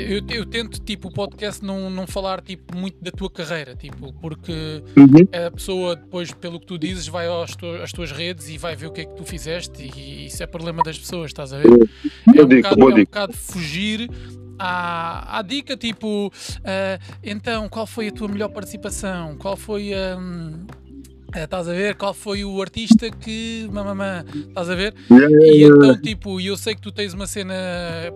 eu, eu tento, tipo, o podcast não, não falar, tipo, muito da tua carreira, tipo, porque Uhum. a pessoa depois, pelo que tu dizes, vai tu- às tuas redes e vai ver o que é que tu fizeste e isso é problema das pessoas, estás a ver? É um, dica, bocado, é um bocado fugir à, à dica, tipo, ah, então, qual foi a tua melhor participação? Qual foi a... ah, estás a ver? Qual foi o artista que... Mamamã, estás a ver? E então, tipo, eu sei que tu tens uma cena.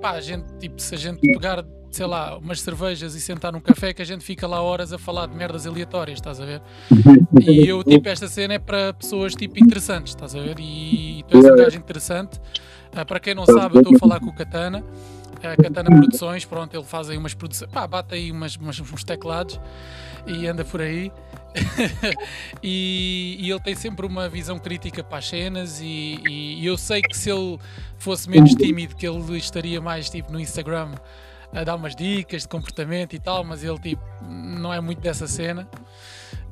Pá, gente, tipo, se a gente pegar, sei lá, umas cervejas e sentar num café, que a gente fica lá horas a falar de merdas aleatórias, estás a ver? E eu, tipo, esta cena é para pessoas, tipo, interessantes, estás a ver? E tu és um gajo interessante. Ah, para quem não sabe, eu estou a falar com o Katana. A Katana Produções, pronto, ele faz aí umas produções, pá, bate aí umas, umas- uns teclados e anda por aí. e, e ele tem sempre uma visão crítica para as cenas e, e eu sei que se ele fosse menos tímido que ele estaria mais tipo no Instagram a dar umas dicas de comportamento e tal, mas ele tipo não é muito dessa cena.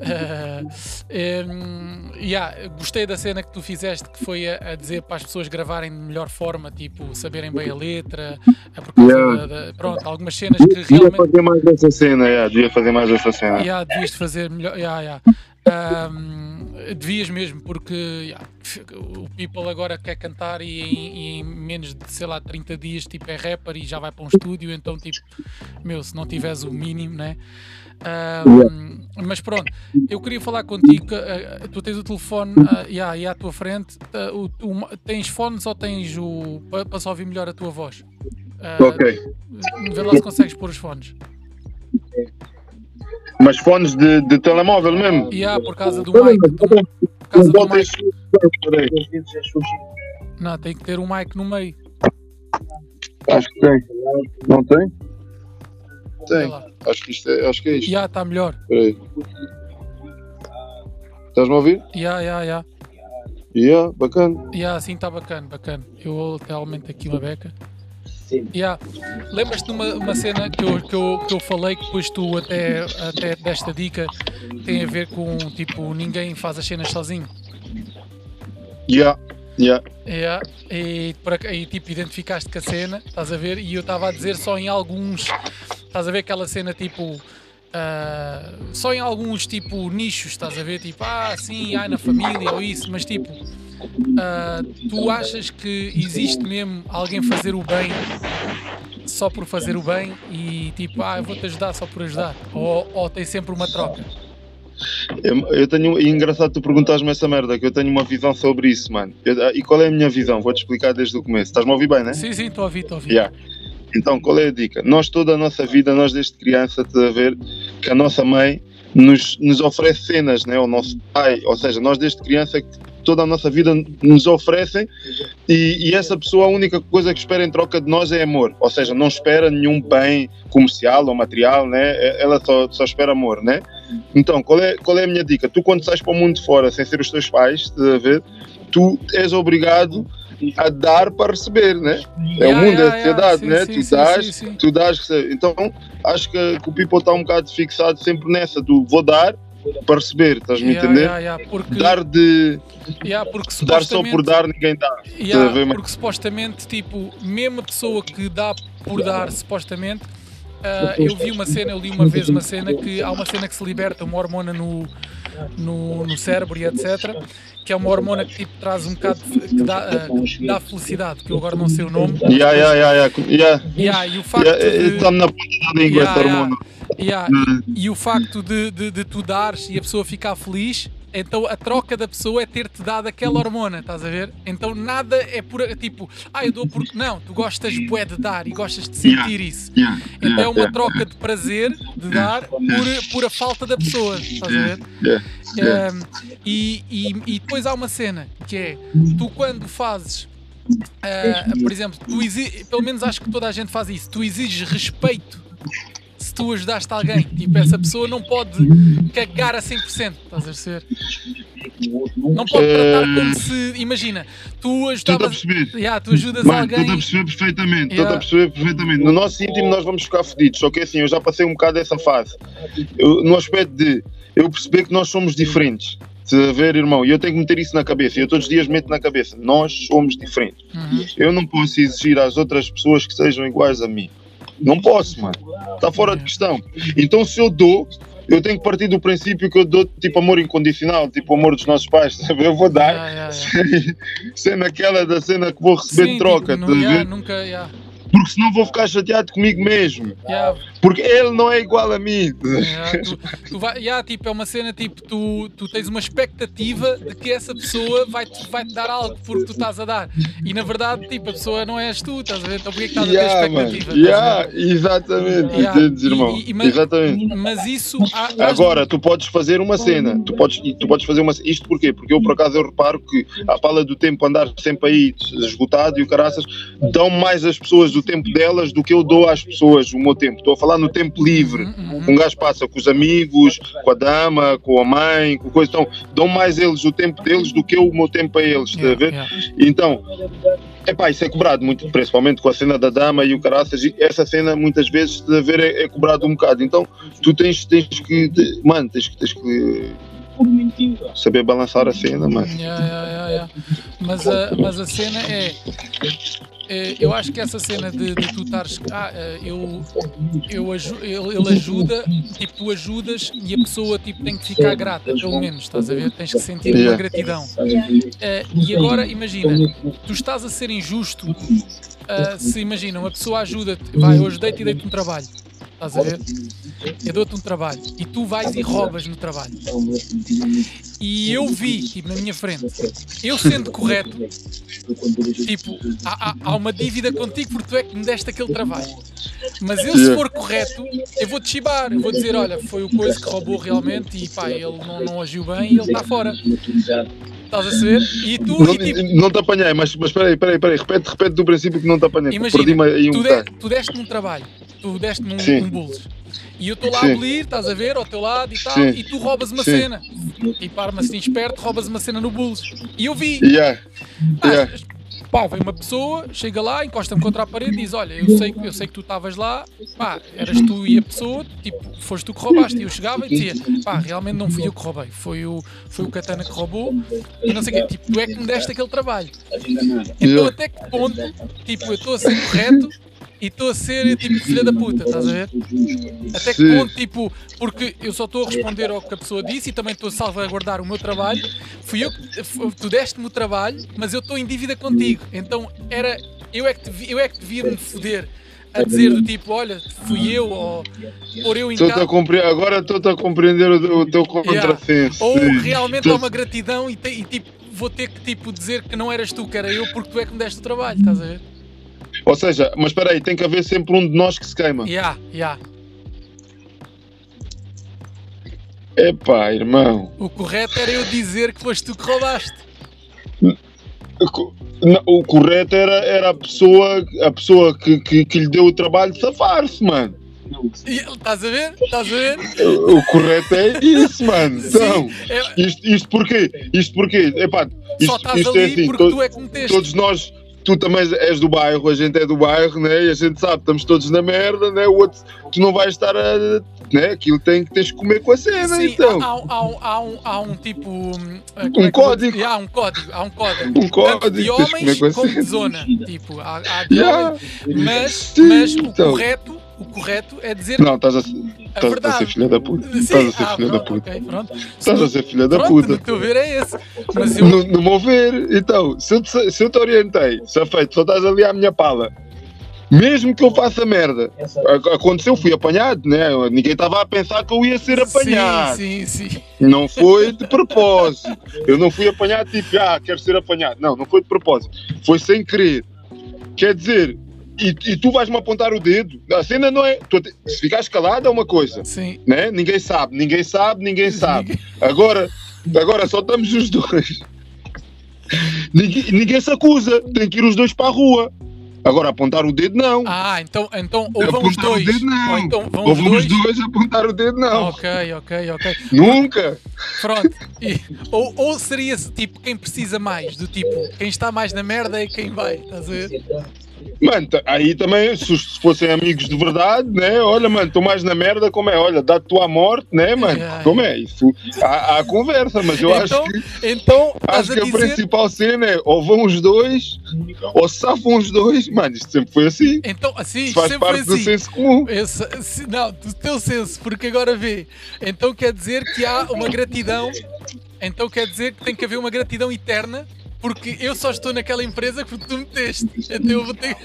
Ah, em, yeah, gostei da cena que tu fizeste que foi a, a dizer para as pessoas gravarem de melhor forma, tipo, saberem bem a letra, causa Yeah. da, da- pronto, algumas cenas que Devia realmente fazer mais essa cena, yeah, devia fazer mais essa cena. Yeah, devias de fazer melhor. Yeah, yeah. Ahm, devias mesmo, porque yeah, o People agora quer cantar e em, e em menos de sei lá 30 dias tipo, é rapper e já vai para um estúdio, então tipo, meu, se não tiveres o mínimo, né? Ahm, mas pronto, eu queria falar contigo. que, ah, tu tens o telefone ah, yeah, aí à tua frente. ah, o- o- tens fones ou tens o. para só ouvir melhor a tua voz? Ah, Ok. Vê lá se consegues pôr os fones. Mas fones de, de telemóvel mesmo? E há por causa do mic. por causa do mic. Não, tem que ter um mic no meio. Acho que tem. Não tem? Tem. Acho que, isto é, acho que é isto. Já está melhor. Estás-me a ouvir? Já, já, já. Yeah, bacana. Já, assim está bacana, bacana. Eu até aumento aqui uma beca. Já. Lembras-te de uma, uma cena que eu, que, eu, que eu falei que depois tu até, até desta dica tem a ver com tipo ninguém faz as cenas sozinho. Yeah, yeah. É, e, e tipo, identificaste com a cena, estás a ver? E eu estava a dizer só em alguns, estás a ver aquela cena tipo, ah, só em alguns tipo nichos, estás a ver? Tipo, ah, sim, ai na família ou isso, mas tipo, ah, tu achas que existe mesmo alguém fazer o bem só por fazer o bem e tipo, ah, eu vou-te ajudar só por ajudar? Ou, ou tem sempre uma troca? Eu, eu tenho. E engraçado tu perguntares-me essa merda, que eu tenho uma visão sobre isso, mano. Eu- e qual é a minha visão? Vou-te explicar desde o começo. Estás-me a ouvir bem, né? Sim, sim, estou a ouvir, estou a ouvir. Yeah. Então, qual é a dica? Nós, toda a nossa vida, nós desde criança, estás a ver que a nossa mãe nos, nos oferece cenas, né? O nosso pai, ou seja, nós desde criança, toda a nossa vida nos oferecem e, e essa pessoa, a única coisa que espera em troca de nós é amor. Ou seja, não espera nenhum bem comercial ou material, né? Ela só, só espera amor, né? Então, qual é, qual é a minha dica? Tu, quando sais para o mundo fora, sem ser os teus pais, estás a ver? Tu és obrigado a dar para receber, né? É o Yeah, mundo, é a yeah, yeah, sociedade, sim, né? sim, tu sim, dás, tu dás, recebe. Então, acho que, que o people está um bocado fixado sempre nessa do vou dar para receber, estás-me a Yeah, entender? yeah, yeah, porque, Dar de porque dar só por dar, ninguém dá. Porque supostamente, tipo, mesmo a pessoa que dá por dar, supostamente, ah, eu vi uma cena, eu li uma vez uma cena que há uma cena que se liberta uma hormona no, no, no cérebro e etc. Que é uma hormona que tipo, traz um bocado de- que dá, ah, que dá felicidade, que eu agora não sei o nome. Yeah, yeah, yeah, yeah, yeah. Yeah, e o facto Yeah, de, Está na ponta da língua Yeah, esse yeah. Yeah, E o facto de, de, de tu dares e a pessoa ficar feliz, então a troca da pessoa é ter-te dado aquela hormona, estás a ver? Então nada é por tipo, ah, eu dou porque. Não, tu gostas bué de dar e gostas de sentir isso. Yeah, Então é yeah, uma yeah, troca de prazer de dar por, por a falta da pessoa, estás a ver? Um, e, e, e depois há uma cena que é tu quando fazes. ah, por exemplo, tu exi- pelo menos acho que toda a gente faz isso. Tu exiges respeito se tu ajudaste alguém. Tipo, essa pessoa não pode cagar a 100%. Estás a perceber? Não pode tratar como se. Imagina, tu Estou a. Yeah, tu ajudas Mano, estou a alguém. perceber perfeitamente, estou Yeah. a perceber perfeitamente. No nosso íntimo nós vamos ficar fodidos, só que assim, eu já passei um bocado dessa fase. Eu- no aspecto de eu perceber que nós somos diferentes. Estás a ver, irmão? E eu tenho que meter isso na cabeça. Eu todos os dias meto na cabeça. Nós somos diferentes. Uhum. Eu não posso exigir às outras pessoas que sejam iguais a mim. Não posso, mano. Está fora de questão. Então se eu dou, eu tenho que partir do princípio que eu dou tipo amor incondicional, tipo amor dos nossos pais, sabe? Eu vou dar Yeah, yeah, sem, sem naquela da cena que vou receber Sim, de troca, tipo, tá não- yeah, ver? nunca, yeah, porque senão vou ficar chateado comigo mesmo. yeah, Porque ele não é igual a mim. yeah, tu, tu vai, yeah, tipo, é uma cena tipo, tu, tu tens uma expectativa de que essa pessoa vai-te vai -te dar algo porque tu estás a dar. E na verdade, tipo, a pessoa não és tu, estás a ver? Então porquê que estás a ter Yeah, expectativa? Yeah, exatamente, Yeah. entendes, irmão? E- e- mas- exatamente. Mas isso. há- Agora, tu podes fazer uma cena, tu podes, tu podes fazer uma Isto porquê? Porque eu, por acaso, eu reparo que a pala do tempo andar sempre aí esgotado e o caraças dão mais as pessoas do tempo delas do que eu dou às pessoas o meu tempo. Estou a falar no tempo livre. Uhum. Um gajo passa com os amigos, com a dama, com a mãe, com coisa. Então, dão mais eles o tempo deles do que eu o meu tempo a eles, está a ver? Então, epá, isso é cobrado muito, principalmente com a cena da dama e o caraças, essa cena muitas vezes de haver é, é cobrado um bocado. Então, tu tens, tens que, mano, tens, que- tens que saber balançar a cena, mano. Yeah, yeah, yeah. Mas, a, mas a cena é, Eu acho que essa cena de, de tu estares. Ah, eh, eu, eu ele, ajuda, tipo, tu ajudas e a pessoa tipo, tem que ficar grata, pelo menos, estás a ver? Tens que sentir uma gratidão. Eh, e agora, imagina, tu estás a ser injusto. ah, se imagina, uma pessoa ajuda-te, vai, eu ajudei-te e dei-te um trabalho. Estás a ver? Eu dou-te um trabalho e tu vais e roubas no trabalho. E eu vi, tipo, na minha frente, eu sendo correto, tipo, há, há- uma dívida contigo porque tu é que me deste aquele trabalho. Mas eu, se for correto, eu vou-te chibar, eu vou dizer: olha, foi o coisa que roubou realmente e pá, ele não, não agiu bem e ele está fora. Estás a saber? E tu, Não, e, tipo, não te apanhei, mas, mas espera aí, espera aí, espera aí, repete, repete do princípio que não te apanhei. Imagina, um tu, de, tu deste-me um trabalho, tu deste-me um, Sim. um bulls. E eu estou lá Sim. a abolir, estás a ver, ao teu lado e tal, Sim. e tu roubas uma Sim. cena. Tipo, arma assim esperto, roubas uma cena no bulls. E eu vi, Yeah, Pá, yeah. pá, vem uma pessoa, chega lá, encosta-me contra a parede e diz: Olha, eu sei, eu sei que tu estavas lá, pá, eras tu e a pessoa, tipo, foste tu que roubaste. E eu chegava e dizia: Pá, realmente não fui eu que roubei, foi o, foi o Katana que roubou, e não sei o quê, tipo, tu é que me deste aquele trabalho. Então, até que ponto, tipo, eu estou a ser correto e estou a ser, tipo, filha da puta, estás a ver? Até que ponto, tipo, porque eu só estou a responder ao que a pessoa disse e também estou a salvaguardar o meu trabalho. Fui eu que tu deste-me o trabalho, mas eu estou em dívida contigo. Então era eu é que, devi- eu é que devia me foder a dizer do tipo, olha, fui eu ou por eu em casa. compre- Agora estou-te a compreender o, teu contrassenso. Ou sim. realmente há uma gratidão e, te- e, tipo, vou ter que tipo, dizer que não eras tu, que era eu, porque tu é que me deste o trabalho, estás a ver? Ou seja, mas espera aí, tem que haver sempre um de nós que se queima. Yeah, yeah. Epá, irmão. O correto era eu dizer que foste tu que roubaste. O co- não, O correto era, era a pessoa, a pessoa que, que, que lhe deu o trabalho de safar-se, mano. Estás a ver? Estás a ver? O, correto é isso, mano. Então, Sim, é- isto, isto porquê? Isto porquê? Epá, só isto, estás isto ali é assim, porque tu é que meteste. todos nós, tu também és do bairro, a gente é do bairro, né? E a gente sabe, estamos todos na merda, né? O outro, tu não vais estar a. Né? Aquilo tem, tens que comer com a cena, Sim, então. há, há um- há um- há um, um tipo. hum, é eu vou código. Há um código. Há um código. Um código, de homens com zona. Tipo, há, há de Yeah. homens. Mas, Sim, mas o, então. correto, o correto é dizer Não, estás a, a estás a ser filha da puta. Estás a ser ah, filha da pronto, puta. ok, pronto. Estás a ser filha da Pronto, puta. no teu ver é esse. Mas eu. No, no meu ver, então, se eu, te, se eu te orientei, se é feito, só estás ali à minha pala, mesmo que eu faça merda, aconteceu, fui apanhado, né? Ninguém estava a pensar que eu ia ser apanhado. Sim, sim, sim. Não foi de propósito. Eu não fui apanhado tipo, ah, quero ser apanhado. Não, não foi de propósito. Foi sem querer. Quer dizer, e, e tu vais-me apontar o dedo. A cena não é. tu se ficares calado é uma coisa, Sim. né? Ninguém sabe, ninguém sabe, ninguém sabe. Agora, agora só estamos os dois. Ninguém, ninguém se acusa, tem que ir os dois para a rua. Agora, apontar o dedo, não. Ah, então, então ou vão os apontar o dois. dedo, não. Ou então vão Ou os vamos dois. dois apontar o dedo, não. Ok, ok, ok. Nunca. Pronto. E- ou, ou seria tipo quem precisa mais, do tipo, quem está mais na merda é quem vai, estás a ver? Mano, aí também, se os- se fossem amigos de verdade, né? Olha, mano, estou mais na merda, como é? Olha, dá-te tua morte, né, mano? Como é? Isso, há, há conversa, mas eu Então, acho que, então acho que a dizer. principal cena é ou vão os dois, ou safam os dois. Mano, isto sempre foi assim. Então, assim, faz sempre foi parte do assim. senso comum. Esse- se- não, do teu senso, porque agora vê. Então quer dizer que há uma gratidão. Então quer dizer que tem que haver uma gratidão eterna, porque eu só estou naquela empresa porque tu meteste. Então eu vou ter.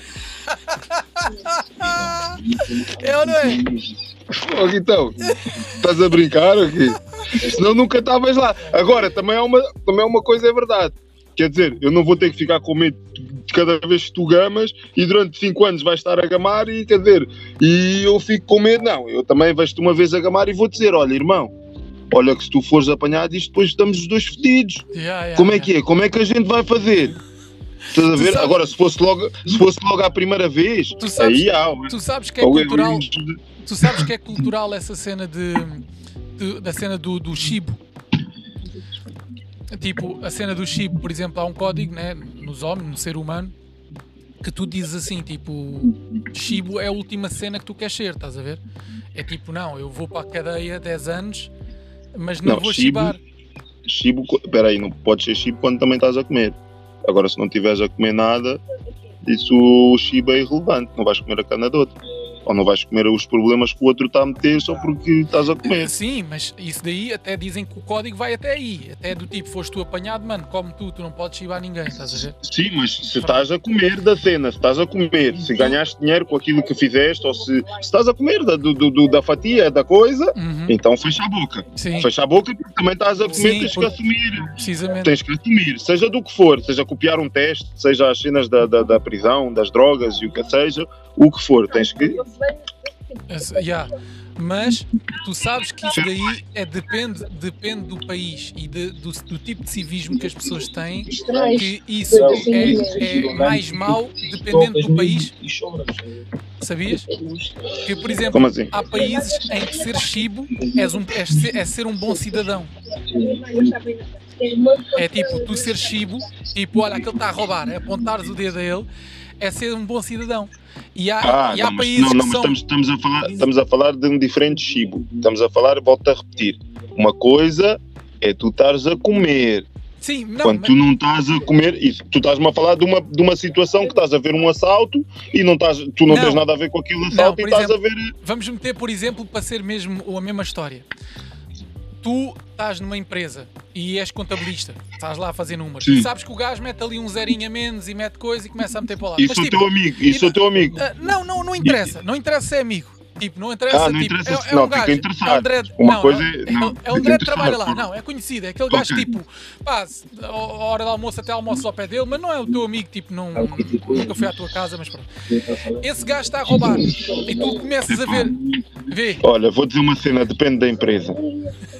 é ou não é? Ó, então, estás a brincar quê? Senão nunca estavas lá. Agora, também é, uma, também é uma coisa, é verdade. Quer dizer, eu não vou ter que ficar com medo de cada vez que tu gamas e durante 5 anos vais estar a gamar e quer dizer, e eu fico com medo, não. Eu também vejo-te uma vez a gamar e vou dizer: olha, irmão, olha que se tu fores apanhado, isto depois estamos os dois fedidos. Yeah, yeah, Como é que é? Como é que a gente vai fazer? Estás a ver? sabes- Agora, se fosse logo, se fosse logo à primeira vez, Tu sabes- aí há. Tu sabes que é cultural. Tu sabes que é cultural essa cena de, de- da cena do, do Shibo. Tipo, a cena do Shibo, por exemplo, há um código né, nos homens, no ser humano, que tu dizes assim, tipo, Shibo é a última cena que tu queres ser, estás a ver? É tipo, não, eu vou para a cadeia 10 anos, mas não, Não, vou chibar. Chibo, espera aí, não podes ser chibo quando também estás a comer. Agora, se não estiveres a comer nada, isso o chibo é irrelevante. Não vais comer a cana do outro. Ou não vais comer os problemas que o outro está a meter só porque estás a comer. Sim, mas isso daí até dizem que o código vai até aí. Até do tipo, foste tu apanhado, mano, come tu, tu não podes chibar ninguém, estás a ver? Sim, mas se estás a comer da cena, se estás a comer, se ganhaste dinheiro com aquilo que fizeste, ou se, se estás a comer da, do, do- da fatia, da coisa, Uhum, então fecha a boca. Sim, Fecha a boca porque também estás a comer, Sim, tens que porque- assumir. precisamente. Tens que assumir, seja do que for, seja copiar um teste, seja as cenas da, da, da prisão, das drogas e o que seja, o que for, tens que. Yeah. Mas tu sabes que isso daí é, depende, depende do país e de- do, do tipo de civismo que as pessoas têm, que isso é, é mais mau dependendo do país, sabias? Que, por exemplo, assim? há países em que ser chibo és um- é, ser, é ser um bom cidadão. É tipo, tu ser chibo, tipo, olha, aquele está a roubar, é apontares o dedo a ele, é ser um bom cidadão. E há, Ah, e há não, mas, países não, não, que mas são. estamos, estamos, a falar, estamos a falar de um diferente chibo. Estamos a falar, volto a repetir. Uma coisa é tu estares a comer. Sim, não, Quando mas- tu não estás a comer, isso, tu estás-me a falar de uma, de uma situação que estás a ver um assalto e não estás, tu não, Não. tens nada a ver com aquele assalto por e estás exemplo, a ver. Vamos meter, por exemplo, para ser mesmo a mesma história. Tu estás numa empresa e és contabilista, estás lá a fazer números. Sim. E sabes que o gajo mete ali um zerinho a menos e mete coisa e começa a meter para lá. E Mas, sou tipo, teu amigo, e sou teu amigo. ah, não, não, não interessa. Não interessa se é amigo. Tipo, não interessa. Ah, não tipo, interessa é, se- é não, um fica gajo. interessado. É um dread, Uma não, coisa é, é- é, não, é um dread que trabalha lá. Não, é conhecido. É aquele gajo Ok. tipo, pá, a hora do almoço até almoço ao pé dele, mas não é o teu amigo, tipo, não, nunca foi à tua casa, mas pronto. Esse gajo está a roubar e tu começas a ver. Vê, Olha, vou dizer uma cena, depende da empresa.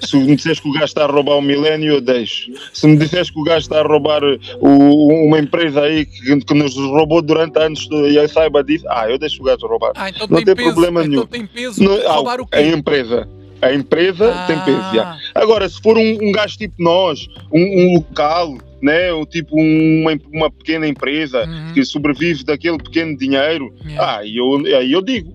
Se me disseres que o gajo está a roubar um milénio, eu deixo. Se me disseres que o gajo está a roubar o- uma empresa aí que, que nos roubou durante anos e eu saiba disso, ah, eu deixo o gajo roubar. ah, então Não tem, tem peso, problema então nenhum. Tem peso Não, ah, roubar o a quê? empresa. A empresa Ah. tem peso, já. Agora, se for um, um gajo tipo nós, um, um local, né, ou tipo uma, uma pequena empresa Uhum, que sobrevive daquele pequeno dinheiro, yeah. ah, aí eu, aí eu digo.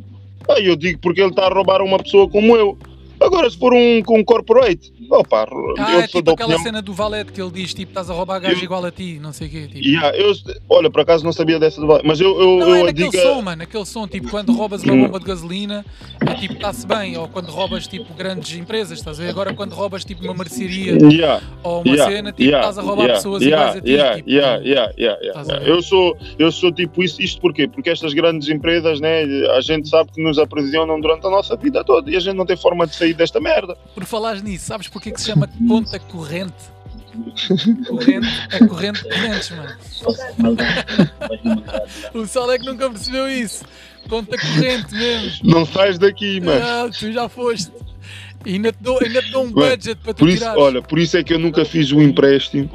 Aí eu digo porque ele está a roubar uma pessoa como eu. Agora, se for um, um corporate, opa, Ah, eu é tipo aquela opinião. cena do valete que ele diz, tipo, estás a roubar gajo Eu- igual a ti, não sei o quê. Tipo. Yeah, eu, olha, por acaso não sabia dessa, do Valete, mas eu, eu, Não, é eu naquele digo. som, mano, aquele som, tipo, quando roubas uma Hum. bomba de gasolina, é tipo, está-se bem, ou quando roubas, tipo, grandes empresas, estás a ver? Agora, quando roubas, tipo, uma mercearia Yeah. ou uma Yeah, cena, tipo, yeah, estás a roubar pessoas iguais a ti, tipo, a? Eu sou, eu sou tipo isso, isto porquê? Porque estas grandes empresas, né, a gente sabe que nos aprisionam durante a nossa vida toda e a gente não tem forma de sair desta merda. Por falares nisso, sabes porque é que se chama conta corrente? Corrente é corrente de correntes, mano. O Sol é que nunca percebeu isso. Conta corrente mesmo. Não sais daqui, mano. Ah, tu já foste. E ainda te dou, ainda te dou um budget para tu Por isso, tirares. olha, por isso é que eu nunca fiz o empréstimo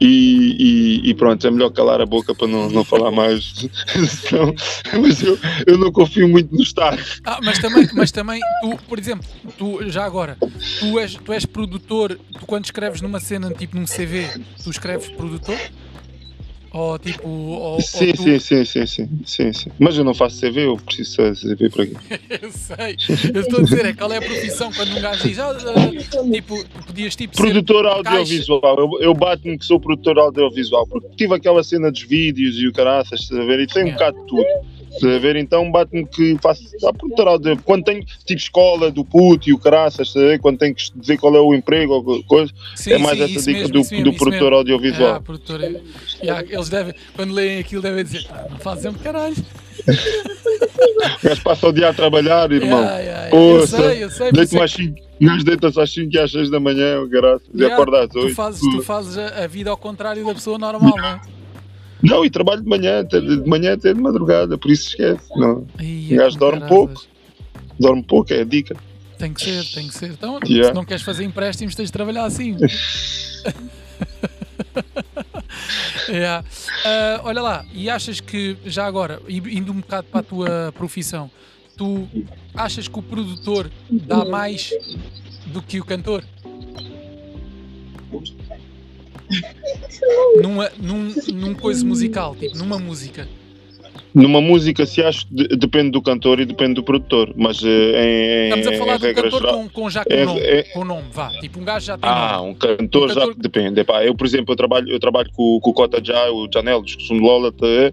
e, e- e pronto, é melhor calar a boca para não, não falar mais. Senão- mas eu, eu não confio muito no Estado. Ah, mas também, mas também, tu, por exemplo, tu já agora, tu és, tu és produtor, tu quando escreves numa cena, tipo num CV, tu escreves produtor? Ou tipo. Ou, Sim, ou tu... sim, sim, sim, sim, sim, sim. Mas eu não faço CV, eu preciso fazer CV para aqui. Eu sei. Eu estou a dizer, é qual é a profissão quando um gajo diz, ah, ah, tipo, podias tipo ser. Produtor audiovisual, eu, eu bato-me que sou produtor audiovisual, porque tive aquela cena dos vídeos e o caraças, estás a ver? E tem um Yeah. bocado de tudo. Estás a ver? Então bate-me que faço a produtor audiovisual. Quando tenho tipo escola do puto e o caraças, estás a ver? Quando tenho que dizer qual é o emprego ou coisa, Sim, é mais sim, essa dica mesmo, do, mesmo, do produtor mesmo. audiovisual. Yeah, produtor, yeah, eles devem, quando leem aquilo, devem dizer, "Ah, não fazem um caralho. O gajo passa o dia a trabalhar, irmão. Yeah, yeah, yeah. Eu sei, eu sei. Deito-me é às 5, o gajo deita-se às 5 e às 6 da manhã, graças, e Yeah, acorda às Tu 8. fazes, tu fazes a, a vida ao contrário da pessoa normal, não é? Não, e trabalho de manhã, até de manhã até de madrugada, por isso esquece. Não. Ai, O gajo é dorme pouco. Dorme pouco, é a dica. Tem que ser, tem que ser. Então, se não queres fazer empréstimos, tens de trabalhar assim. Yeah. Ah, olha lá, e achas que, já agora, indo um bocado para a tua profissão, tu achas que o produtor dá mais do que o cantor? Numa, num, num coisa musical, tipo, numa música. Numa música, se acho, de- depende do cantor e depende do produtor, mas eh, em, Estamos a falar em de um cantor geral- com, com já com é- nome, é- com nome, vá. Tipo, um gajo já tem Ah, nome. um cantor, Um cantor- já depende. Epá, eu, por exemplo, eu trabalho, eu trabalho com, com o Cota Já, o Janel, Som de Lola, é?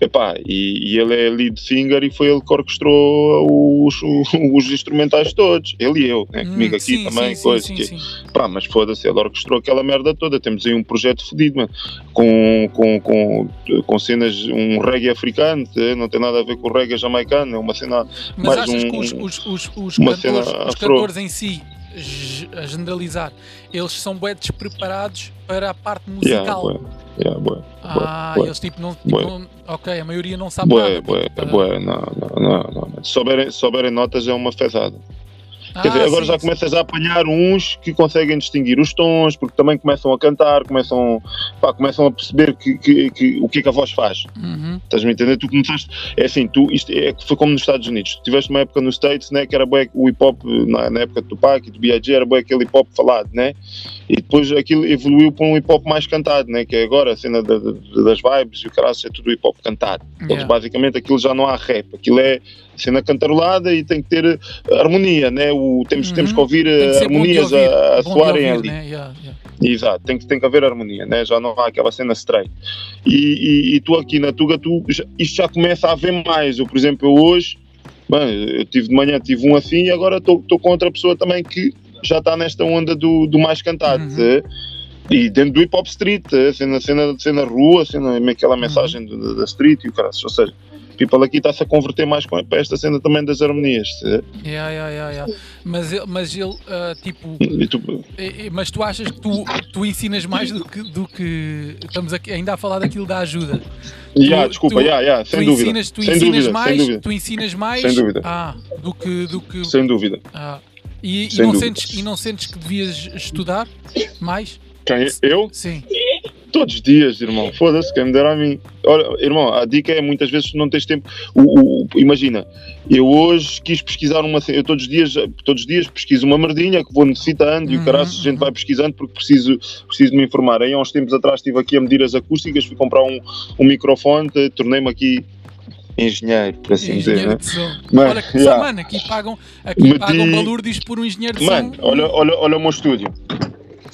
Epá, e, e ele é lead singer e foi ele que orquestrou os, os instrumentais todos. Ele e eu, né? Hum, comigo aqui sim, também, sim, coisa sim, que, sim. Pá, mas foda-se, ele orquestrou aquela merda toda. Temos aí um projeto fodido, mano. Com, com, com, com cenas, um reggae africano, não tem nada a ver com o reggae jamaicano, é uma cena. Mas mais achas um- que os, os, os, os cantores, os cantores em si, a generalizar, eles são bem despreparados para a parte Yeah, musical? bué, yeah, bué, ah, bué, eles tipo não, tipo, bué. não- Ok, a maioria não sabe bué, nada. bué, tipo, tá- bué, não, não, não, não. Se souberem, souberem notas é uma fezada. Quer dizer, Ah, agora sim, já sim. começas a apanhar uns que conseguem distinguir os tons, porque também começam a cantar, começam, pá, começam a perceber que, que- que- o que é que a voz faz. Uhum. Estás-me a entender? Tu começaste, é assim, tu, isto é, foi como nos Estados Unidos. Tu tiveste uma época nos States, né, que era bué, o hip hop, na, na época do Tupac e do B.I.G., era bué aquele hip hop falado, né? E depois aquilo evoluiu para um hip hop mais cantado, né? Que é agora a cena da- da- das vibes e o caralho é tudo hip hop cantado. Eles, Yeah. basicamente aquilo já não há rap, aquilo é cena cantarolada e tem que ter eh, harmonia, né? O, temos, Uhum. temos que ouvir Tem eh, que de harmonias ouvir, a, a soarem ouvir, ali. né? Yeah, yeah. Exato, tem que, tem que haver harmonia, né? já não há aquela cena straight. E, e, e tu aqui na Tuga, tu, isto já começa a haver mais. Eu, por exemplo, eu hoje, bem, eu tive de manhã, tive um assim e agora estou com outra pessoa também que já está nesta onda do, do mais cantado. Uhum. eh? E dentro do hip hop street, eh? cena, cena, cena rua, cena, aquela mensagem do- do- da street e o cara, ou seja, people aqui está-se a converter mais com, para esta cena também das harmonias. eh? Yeah, yeah, yeah, yeah. Mas mas ele ah, tipo, E tu, mas tu achas que tu, tu ensinas mais do que, do que estamos aqui, ainda a falar daquilo da ajuda? yeah, Tu- desculpa, tu- yeah, yeah, sem tu dúvida. ensinas, tu sem ensinas dúvida, mais, sem dúvida. tu ensinas mais Sem dúvida. Ah, do que do que Sem dúvida. ah. E, e não dúvida. sentes e não sentes que devias estudar mais? Quem, eu? Sim. Todos os dias, irmão. Foda-se, quem me dera a mim. Olha, irmão, a dica é muitas vezes tu não tens tempo. O, o- imagina, eu hoje quis pesquisar uma. Eu todos os dias, todos os dias pesquiso uma merdinha que vou necessitando e Uhum, o caraças, a gente uhum. vai pesquisando porque preciso, preciso me informar. Aí há uns tempos atrás estive aqui a medir as acústicas, fui comprar um, um microfone, tornei-me aqui engenheiro, por assim dizer. engenheiro Né? de som. Mano, Olha que yeah. só, mano, aqui pagam, aqui Meti- pagam balúrdios por um engenheiro de Mano, som. olha, olha, olha o meu estúdio.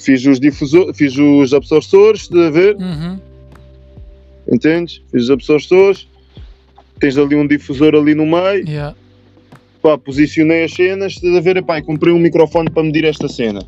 Fiz os difusores, fiz os absorçores, estás a ver? Uhum. Entendes? Fiz os absorçores, tens ali um difusor ali no meio, Yeah. pá, posicionei as cenas, estás a ver? Epá, comprei um microfone para medir esta cena.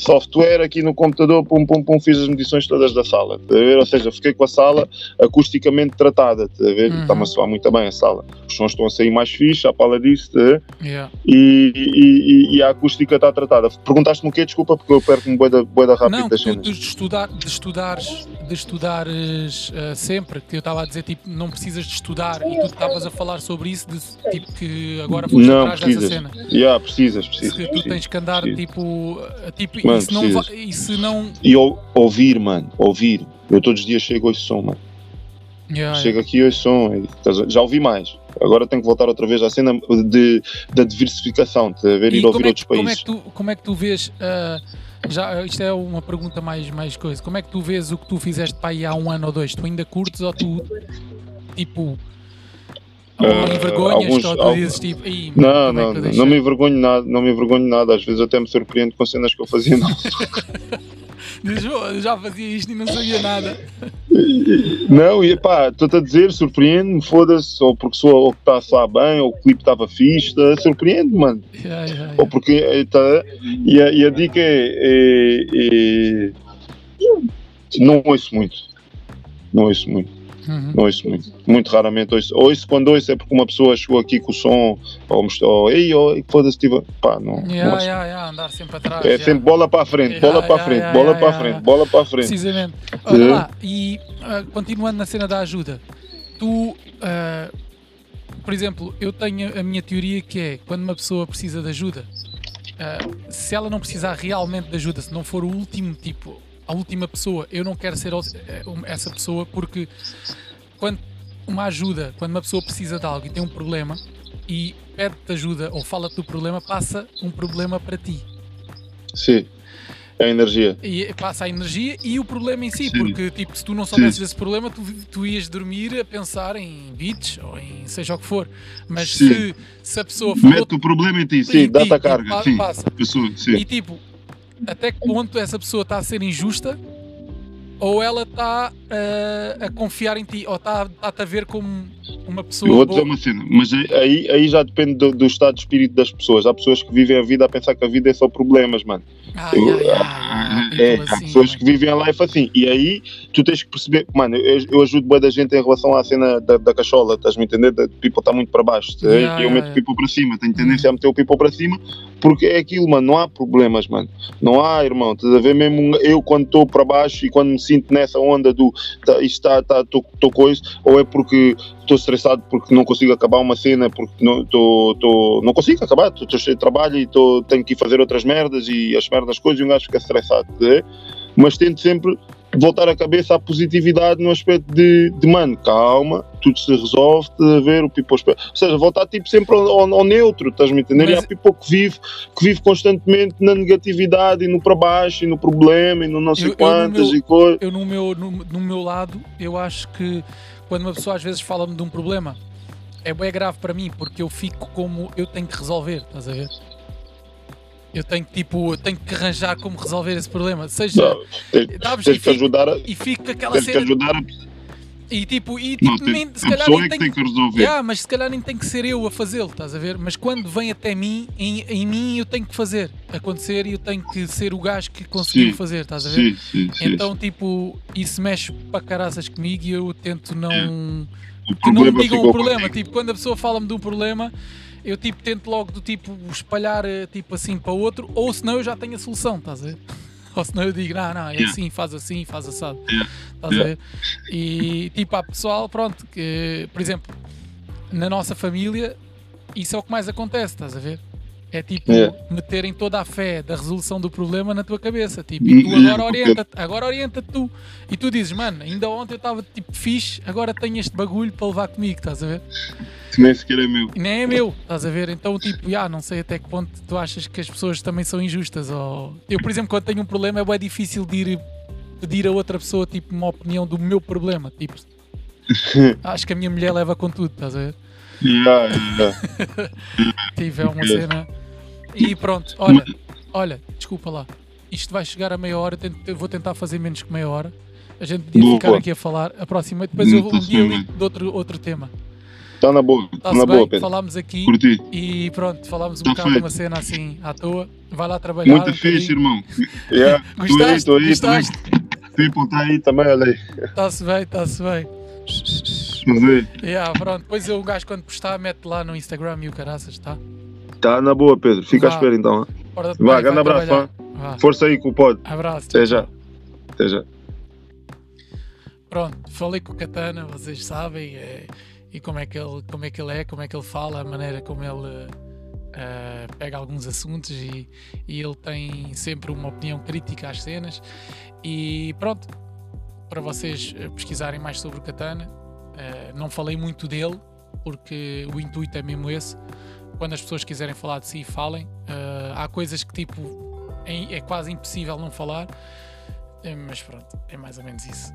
Software aqui no computador, pum, pum, pum, fiz as medições todas da sala, a ver? Ou seja, fiquei com a sala acusticamente tratada, a ver? Uhum. Está-me a soar muito bem a sala. Os sons estão a sair mais fixe, à pala disso, a ver? Yeah. E, e- e- e a acústica está tratada. Perguntaste-me o quê? Desculpa, porque eu perco-me boeda, boeda rápido Não, das tu, cenas. de, estudar, de estudares, de estudares ah, sempre, que eu estava a dizer, tipo, não precisas de estudar e tu estavas a falar sobre isso, de, tipo, que agora foste Não, atrás dessa precisas. cena. Yeah, precisas, precisas. que tu precisas. tens que andar, preciso. tipo, ah, tipo Mano, e, se não e se não... E ou- ouvir, mano, ouvir. Eu todos os dias chego a esse som, mano. Yeah, Chego aqui e ouço som. e, Já ouvi mais. Agora tenho que voltar outra vez à cena de, da diversificação, de ver E ir ouvir como é, outros que, como, é países. que tu, como é que tu vês, ah, já, isto é uma pergunta mais, mais coisa. Como é que tu vês o que tu fizeste para aí há um ano ou dois? Tu ainda curtes ou tu, tipo, ou Ah, envergonhas alguns- dizes tipo, "Ih, Não, é não, eu não, deixei?" não me envergonho nada, não me envergonho nada. Às vezes até me surpreendo com cenas que eu fazia. Dizes, "Oh, já fazia isto e não sabia nada. não e pá, estou-te a dizer, surpreende-me, foda-se, ou porque sou ou que está a soar bem, ou o clipe estava fixe, tá, surpreende-me, mano. Yeah, yeah, yeah. Ou porque, eh, tá, e, a, e a dica é, é- é- Não ouço muito. Não ouço muito. Uhum. Não ouço muito. Muito raramente ouço. Ouço quando ouço é porque uma pessoa chegou aqui com o som, ou mostrou, ei, oh, foda-se, tive. Pá, não. não Yeah, ouço. yeah, yeah, andar sempre atrás. É yeah. sempre bola para a frente, bola para a frente, bola para a frente, bola para a frente. Precisamente. Olha É. lá, e ah, continuando na cena da ajuda, tu, ah, por exemplo, eu tenho a minha teoria que é quando uma pessoa precisa de ajuda, ah, se ela não precisar realmente de ajuda, se não for o último tipo, a última pessoa, eu não quero ser eh, essa pessoa porque quando uma ajuda, quando uma pessoa precisa de algo e tem um problema e pede-te ajuda ou fala-te do problema, passa um problema para ti. Sim. É a energia. E passa a energia e o problema em si, Sim. porque tipo, se tu não soubesses Sim. desse problema, tu, tu ias dormir a pensar em beats ou em seja o que for. Mas Sim. se, se a pessoa falou Mete o problema em ti, sim, dá-te a carga, pa- sim. passa. Pessoa, sim. E tipo, até que ponto essa pessoa está a ser injusta? Ou ela está ah, a confiar em ti? Ou está está-te a ver como uma pessoa Eu vou dizer boa. uma cena, mas aí, aí já depende do, do estado de espírito das pessoas. Há pessoas que vivem a vida a pensar que a vida é só problemas, mano. Ah, Eu- yeah, yeah, yeah, É, people há assim, pessoas mano. que vivem a life assim. E aí tu tens que perceber, mano, eu, eu ajudo bem da gente em relação à cena da, da cachola, estás-me a entender? Da people está muito para baixo. tá? Yeah, eu yeah, meto yeah. o people para cima, tenho tendência a meter o people para cima, porque é aquilo, mano, não há problemas, mano. Não há, irmão. Estás a ver mesmo eu quando estou para baixo e quando me sinto nessa onda do tá, isto está, tá, estou coisa, ou é porque estou estressado porque não consigo acabar uma cena, porque não, tô, tô, não consigo acabar, estou cheio de trabalho e tô, tenho que ir fazer outras merdas e as merdas coisas e um gajo fica estressado, mas tento sempre voltar a cabeça à positividade no aspecto de, de mano, calma, tudo se resolve, a ver, o espera. Ou seja, voltar tipo sempre ao, ao- ao neutro, estás-me a entender? E Mas- há people que vive, que vive constantemente na negatividade e no para baixo e no problema e no não sei Eu- eu quantas meu- e coisas. eu no meu, no, no meu lado, eu acho que quando uma pessoa às vezes fala-me de um problema, é bem grave para mim, porque eu fico como eu tenho que resolver, estás a ver? Eu tenho que, tipo, eu tenho que arranjar como resolver esse problema. Seja, Não, tens, sabes, tens e que fico, ajudar a, e fico aquela tens que cena, ajudar a, e tipo, e, não, tipo tem, nem, se calhar nem é que tem que resolver. Yeah, mas se calhar nem tem que ser eu a fazê-lo, estás a ver? Mas quando vem até mim, em, em mim eu tenho que fazer acontecer e eu tenho que ser o gajo que conseguiu Sim, fazer, estás a ver? Sim, sim. Então, tipo, isso mexe para caraças comigo e eu tento não. o Que não me digam o problema. contigo. Tipo, quando a pessoa fala-me de um problema, eu tipo tento logo do tipo espalhar eh, tipo assim para outro, ou senão eu já tenho a solução, estás a ver? Ou senão eu digo, não, não, é Yeah. assim, faz assim, faz assado. Yeah. Estás a ver? E tipo, há pessoal, pronto, que, por exemplo, na nossa família, isso é o que mais acontece, estás a ver? É tipo Yeah. meterem toda a fé da resolução do problema na tua cabeça. Tipo, e tu agora orienta-te, agora orienta-te tu. E tu dizes, mano, ainda ontem eu estava tipo fixe, agora tenho este bagulho para levar comigo, estás a ver? Que nem sequer é meu. Nem é meu, estás a ver? Então, tipo, já, não sei até que ponto tu achas que as pessoas também são injustas. Ou... Eu, por exemplo, quando tenho um problema, é bem difícil de ir pedir a outra pessoa, tipo, uma opinião do meu problema. Tipo, acho que a minha mulher leva com tudo, estás a ver? Yeah, yeah. Tive é uma É. cena. E pronto, olha, olha, desculpa lá. Isto vai chegar a meia hora, vou tentar fazer menos que meia hora. A gente podia Boa, ficar boa. aqui a falar. A próxima, depois eu um dia ligo de outro, outro tema. Está na boa, está na boa, bem? Pedro. Falámos aqui. Curti. E pronto, falámos um Tá bocado de uma cena assim à toa. Vai lá trabalhar. Muito um fixe, irmão. Yeah. Aí, Gostaste? estou aí também. Gostaste? People está aí também, olha aí. Está-se bem, está-se bem. Mas aí, Yeah, pronto. Depois eu, o gajo, quando postar, mete lá no Instagram e o caraças, tá? Está na boa, Pedro. Fica à Vá. espera então. Vá, bem, grande vai abraço. Vá. Força aí com o pod. Abraço. Até já. Até já. Pronto, falei com o Katana, vocês sabem, é, e como é, que ele, como é que ele é, como é que ele fala, a maneira como ele eh, pega alguns assuntos e, e ele tem sempre uma opinião crítica às cenas. E pronto, para vocês eh, pesquisarem mais sobre o Katana, eh, não falei muito dele, porque o intuito é mesmo esse. Quando as pessoas quiserem falar de si, falem. Eh, há coisas que tipo é, é quase impossível não falar. Eh, mas pronto, é mais ou menos isso.